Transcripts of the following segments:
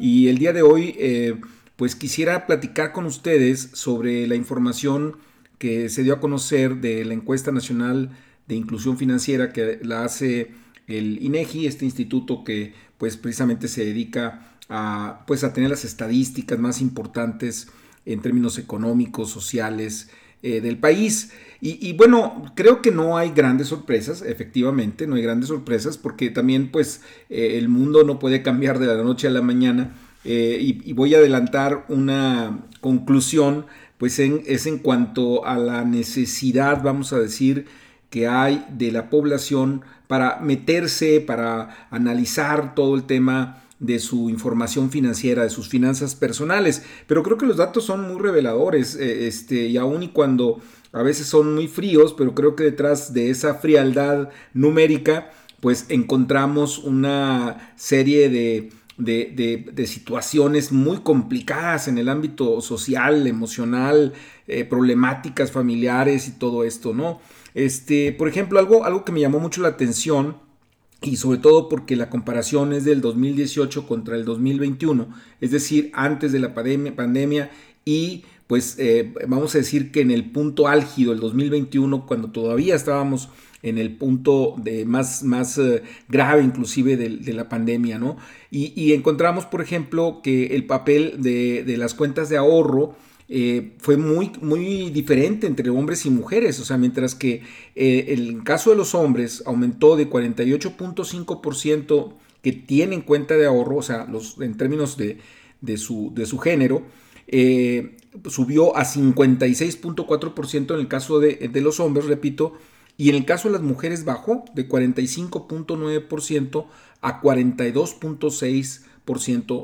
Y el día de hoy, eh, pues quisiera platicar con ustedes sobre la información que se dio a conocer de la encuesta nacional de inclusión financiera que la hace el INEGI, este instituto que pues precisamente se dedica a pues a tener las estadísticas más importantes en términos económicos, sociales, eh, del país. Y, bueno, creo que no hay grandes sorpresas, efectivamente, no hay grandes sorpresas, porque también pues eh, el mundo no puede cambiar de la noche a la mañana. Eh, y, voy a adelantar una conclusión, pues es en cuanto a la necesidad, vamos a decir, que hay de la población para meterse, para analizar todo el tema de su información financiera, de sus finanzas personales. Pero creo que los datos son muy reveladores, eh, este, y aun y cuando a veces son muy fríos, pero creo que detrás de esa frialdad numérica, pues encontramos una serie de, de, situaciones muy complicadas en el ámbito social, emocional, eh, problemáticas familiares y todo esto, ¿no? Este, por ejemplo, algo, algo que me llamó mucho la atención y sobre todo porque la comparación es del 2018 contra el 2021, es decir, antes de la pandemia, y pues eh, vamos a decir que en el punto álgido, el 2021, cuando todavía estábamos en el punto de más, más eh, grave inclusive de, la pandemia, ¿no? Y, encontramos, por ejemplo, que el papel de, de las cuentas de ahorro, eh, fue muy, muy diferente entre hombres y mujeres. O sea, mientras que eh, el caso de los hombres aumentó de 48.5% que tienen cuenta de ahorro, o sea, los, en términos de, su, de su, género, eh, subió a 56.4% en el caso de, de los hombres, repito, y en el caso de las mujeres bajó de 45.9% a 42.6%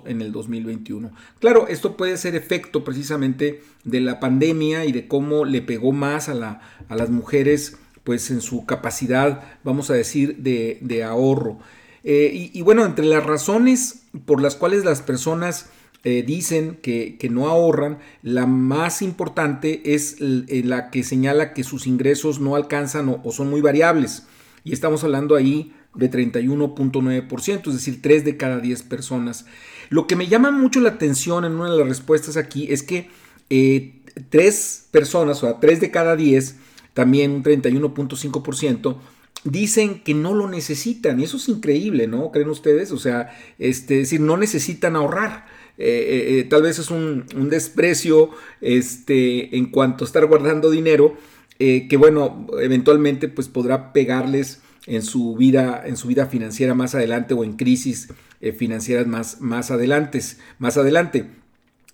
en el 2021. Claro, esto puede ser efecto precisamente de la pandemia y de cómo le pegó más a, la, a las mujeres pues en su capacidad, vamos a decir, de, ahorro. Eh, y, bueno, entre las razones por las cuales las personas eh, dicen que, no ahorran, la más importante es eh, la que señala que sus ingresos no alcanzan o, o son muy variables. Y estamos hablando ahí de 31.9%, es decir, 3 de cada 10 personas. Lo que me llama mucho la atención en una de las respuestas aquí es que eh, 3 personas, o sea, 3 de cada 10, también un 31.5%, dicen que no lo necesitan. Y eso es increíble, ¿no? ¿Creen ustedes? O sea, este, es decir, no necesitan ahorrar. Eh, eh, eh, tal vez es un, un, desprecio este, en cuanto a estar guardando dinero, que bueno, eventualmente pues podrá pegarles en su vida, en su vida financiera más adelante o en crisis eh, financieras más, más, adelante, más adelante.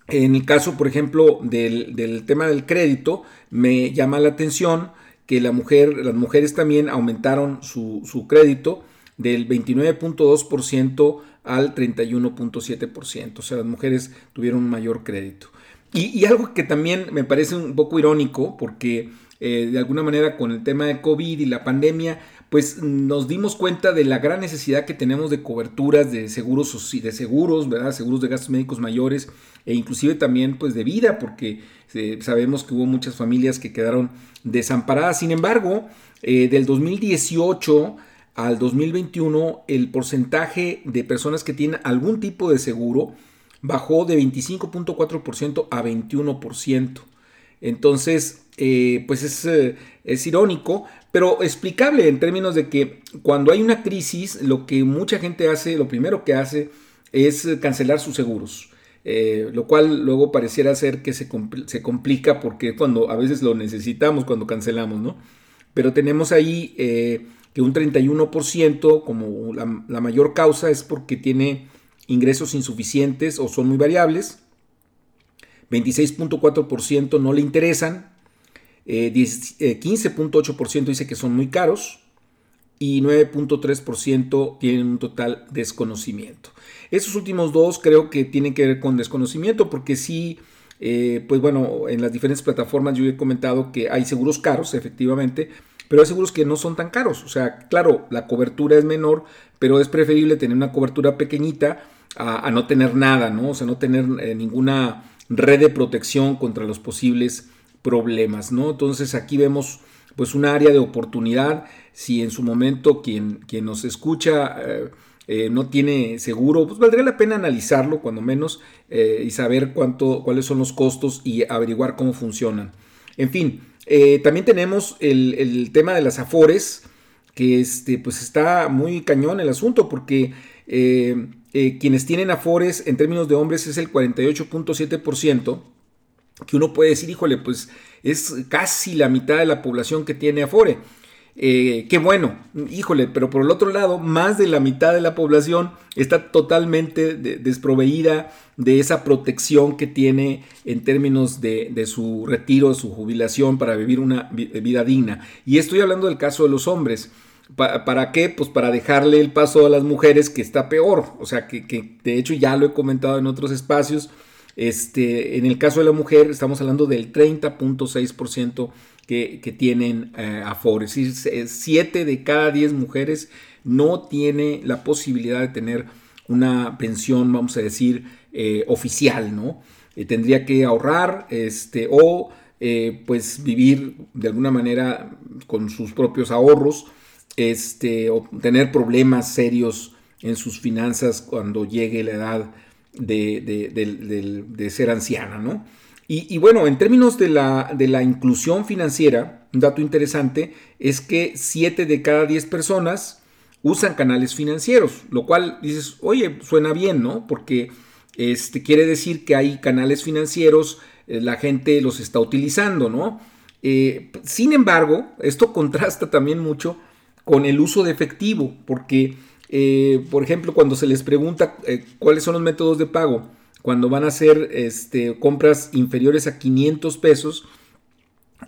En el caso, por ejemplo, del, tema del crédito, me llama la atención que la mujer, las mujeres también aumentaron su, crédito del 29.2% al 31.7%. O sea, las mujeres tuvieron un mayor crédito. Y, algo que también me parece un poco irónico, porque eh, de alguna manera con el tema de COVID y la pandemia, pues nos dimos cuenta de la gran necesidad que tenemos de coberturas de seguros, de seguros, ¿verdad? Seguros de gastos médicos mayores e inclusive también pues de vida, porque eh, sabemos que hubo muchas familias que quedaron desamparadas. Sin embargo, eh, del 2018 al 2021, el porcentaje de personas que tienen algún tipo de seguro bajó de 25.4% a 21%. Entonces, eh, pues es, es irónico, pero explicable en términos de que cuando hay una crisis, lo que mucha gente hace, lo primero que hace es cancelar sus seguros. Eh, lo cual luego pareciera ser que se, complica porque cuando a veces lo necesitamos cuando cancelamos, ¿no? Pero tenemos ahí eh, que un 31% como la mayor causa es porque tiene ingresos insuficientes o son muy variables. 26.4% no le interesan, 15.8% eh, dice que son muy caros y 9.3% tienen un total desconocimiento. Esos últimos dos creo que tienen que ver con desconocimiento porque sí, eh, pues bueno, en las diferentes plataformas yo he comentado que hay seguros caros, efectivamente, pero hay seguros que no son tan caros. O sea, claro, la cobertura es menor, pero es preferible tener una cobertura pequeñita a, no tener nada, ¿no? O sea, no tener eh, ninguna red de protección contra los posibles problemas, ¿no? Entonces aquí vemos pues un área de oportunidad. Si en su momento quien, quien nos escucha eh, eh, no tiene seguro, pues valdría la pena analizarlo cuando menos y saber cuánto, cuáles son los costos y averiguar cómo funcionan. En fin, también tenemos el, el, tema de las afores, que este, pues está muy cañón el asunto porque eh, quienes tienen afores en términos de hombres es el 48.7%, que uno puede decir, híjole, pues es casi la mitad de la población que tiene afore. Eh, qué bueno, híjole, pero por el otro lado, más de la mitad de la población está totalmente desproveída de esa protección que tiene en términos de, de, su retiro, su jubilación para vivir una vida digna. Y estoy hablando del caso de los hombres. ¿Para qué? Pues para dejarle el paso a las mujeres que está peor. O sea, que, de hecho ya lo he comentado en otros espacios. Este, en el caso de la mujer estamos hablando del 30.6% que, que tienen eh. Es decir, 7 de cada 10 mujeres no tiene la posibilidad de tener una pensión, vamos a decir, eh, oficial, ¿no? Eh, tendría que ahorrar este, o pues vivir de alguna manera con sus propios ahorros este, o tener problemas serios en sus finanzas cuando llegue la edad de, ser anciana, ¿no? Y, bueno, en términos de la, inclusión financiera, un dato interesante es que 7 de cada 10 personas usan canales financieros, lo cual dices, oye, suena bien, ¿no? Porque este, quiere decir que hay canales financieros, eh, la gente los está utilizando, ¿no? Eh, sin embargo, esto contrasta también mucho con el uso de efectivo, porque, eh, por ejemplo, cuando se les pregunta eh, cuáles son los métodos de pago, cuando van a hacer este, compras inferiores a 500 pesos,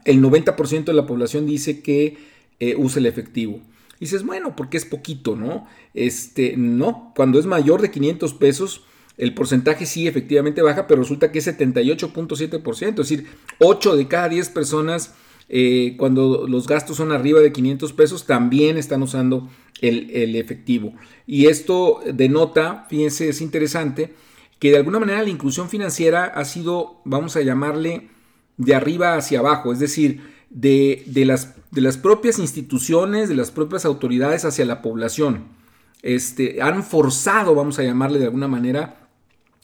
el 90% de la población dice que eh, usa el efectivo. Y dices, bueno, porque es poquito, ¿no? Este, no, cuando es mayor de 500 pesos, el porcentaje sí efectivamente baja, pero resulta que es 78.7%, es decir, 8 de cada 10 personas eh, cuando los gastos son arriba de 500 pesos, también están usando el, efectivo. Y esto denota, fíjense, es interesante, que de alguna manera la inclusión financiera ha sido, vamos a llamarle, de arriba hacia abajo, es decir, de, las, de las propias instituciones, de las propias autoridades hacia la población. Este, han forzado, vamos a llamarle de alguna manera,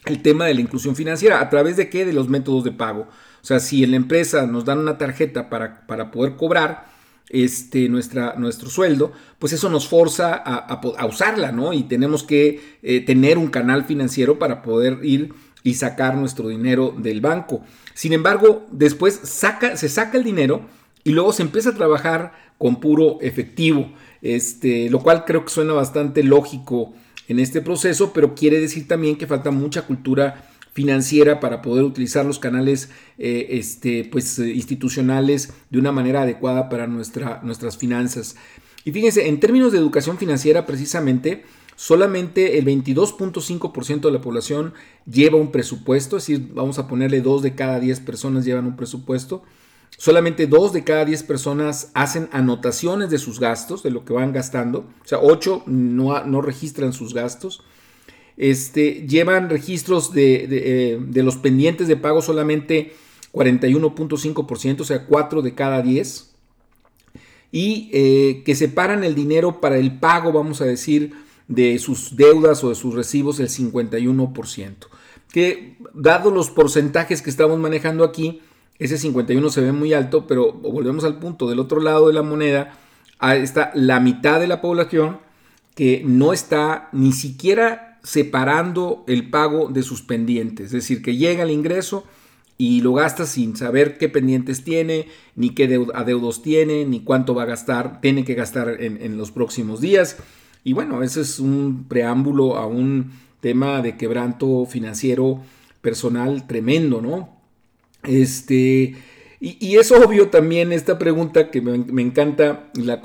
el tema de la inclusión financiera. ¿A través de qué? De los métodos de pago. O sea, si en la empresa nos dan una tarjeta para, para poder cobrar este, nuestra, nuestro sueldo, pues eso nos forza a, usarla, ¿no? Y tenemos que eh, tener un canal financiero para poder ir y sacar nuestro dinero del banco. Sin embargo, después se saca el dinero y luego se empieza a trabajar con puro efectivo, este, lo cual creo que suena bastante lógico en este proceso, pero quiere decir también que falta mucha cultura financiera para poder utilizar los canales eh, este, pues, eh, institucionales de una manera adecuada para nuestra, nuestras finanzas. Y fíjense, en términos de educación financiera precisamente, solamente el 22.5% de la población lleva un presupuesto, es decir, vamos a ponerle 2 de cada 10 personas llevan un presupuesto. Solamente 2 de cada 10 personas hacen anotaciones de sus gastos, de lo que van gastando. O sea, 8 no, no registran sus gastos. Este, llevan registros eh, de, los pendientes de pago solamente 41.5%, o sea, 4 de cada 10. Y eh, que separan el dinero para el pago, vamos a decir, de sus deudas o de sus recibos el 51%. Que dado los porcentajes que estamos manejando aquí, ese 51 se ve muy alto, pero volvemos al punto, del otro lado de la moneda está la mitad de la población que no está ni siquiera separando el pago de sus pendientes. Es decir, que llega el ingreso y lo gasta sin saber qué pendientes tiene, ni qué adeudos tiene, ni cuánto va a gastar, tiene que gastar en, los próximos días. Y bueno, ese es un preámbulo a un tema de quebranto financiero personal tremendo, ¿no? Este, Y, es obvio también esta pregunta que me, encanta la,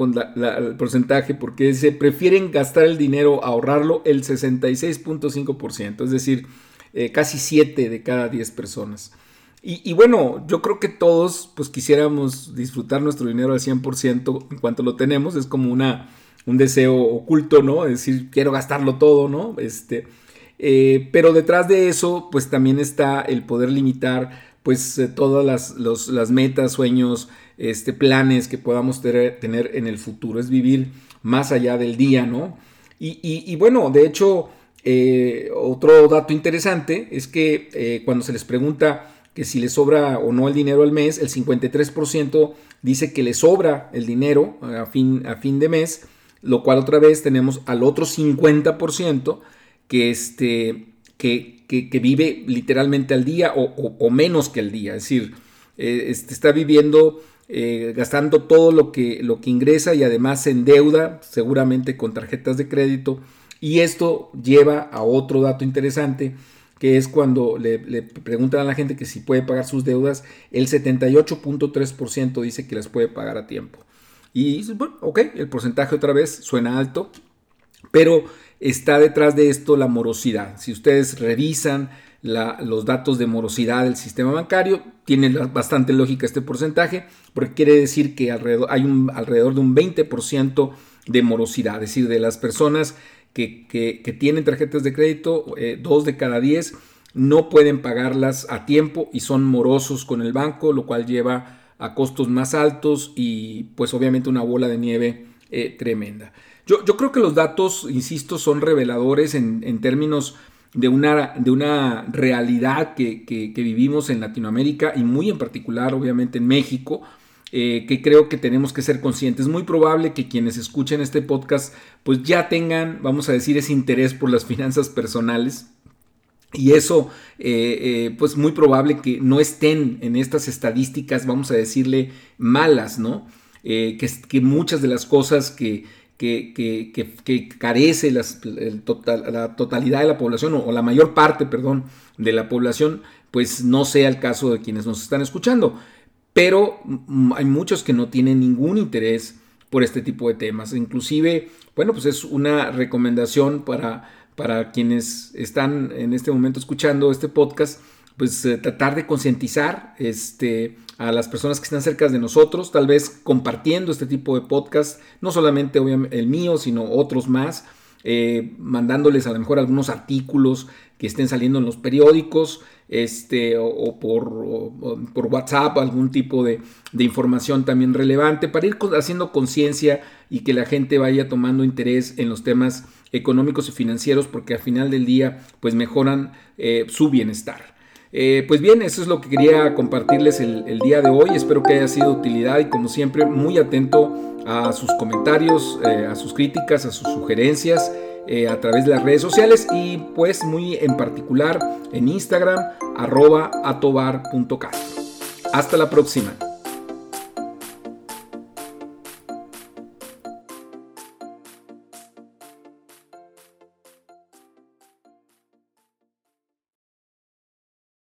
el porcentaje porque se prefieren gastar el dinero ahorrarlo el 66.5%, es decir, eh, casi 7 de cada 10 personas. Y, bueno, yo creo que todos pues quisiéramos disfrutar nuestro dinero al 100% en cuanto lo tenemos, es como una, un deseo oculto, ¿no? Es decir, quiero gastarlo todo, ¿no? Este, eh, pero detrás de eso pues también está el poder limitar pues eh, todas las, metas, sueños, este, planes que podamos tener, en el futuro, es vivir más allá del día, ¿no? Y, bueno, de hecho, eh, otro dato interesante es que cuando se les pregunta que si le sobra o no el dinero al mes, el 53% dice que le sobra el dinero a fin, a fin de mes, lo cual otra vez tenemos al otro 50% que, este, que, vive literalmente al día o, menos que al día, es decir, eh, este, está viviendo eh, gastando todo lo que, ingresa y además se endeuda seguramente con tarjetas de crédito y esto lleva a otro dato interesante que es cuando le, preguntan a la gente que si puede pagar sus deudas, el 78.3% dice que las puede pagar a tiempo. Y bueno, ok, el porcentaje otra vez suena alto, pero está detrás de esto la morosidad. Si ustedes revisan los datos de morosidad del sistema bancario, tiene bastante lógica este porcentaje, porque quiere decir que hay un, alrededor de un 20% de morosidad, es decir, de las personas que, tienen tarjetas de crédito, eh, dos de cada diez no pueden pagarlas a tiempo y son morosos con el banco, lo cual lleva a costos más altos y pues obviamente una bola de nieve eh, tremenda. Yo, creo que los datos, insisto, son reveladores en, términos de una, de una realidad que, que, vivimos en Latinoamérica y muy en particular obviamente en México. Eh, que creo que tenemos que ser conscientes. Es muy probable que quienes escuchen este podcast pues ya tengan, vamos a decir, ese interés por las finanzas personales. Y eso, eh, eh, pues muy probable que no estén en estas estadísticas, vamos a decirle, malas, ¿no? que, que, muchas de las cosas que, que, carece la totalidad de la población, o, la mayor parte, perdón, de la población, pues no sea el caso de quienes nos están escuchando pero mm, hay muchos que no tienen ningún interés por este tipo de temas. Inclusive, bueno, pues es una recomendación para, para quienes están en este momento escuchando este podcast, pues eh, tratar de concientizar este, a las personas que están cerca de nosotros, tal vez compartiendo este tipo de podcast, no solamente el mío, sino otros más, eh, mandándoles a lo mejor algunos artículos que estén saliendo en los periódicos, este, o, por, por, WhatsApp, algún tipo de, información también relevante, para ir haciendo conciencia y que la gente vaya tomando interés en los temas económicos y financieros, porque al final del día, pues mejoran eh, su bienestar. Eh, pues bien, eso es lo que quería compartirles el, día de hoy. Espero que haya sido de utilidad y como siempre muy atento a sus comentarios, eh, a sus críticas, a sus sugerencias. Eh, a través de las redes sociales y pues muy en particular en Instagram arroba. Hasta la próxima.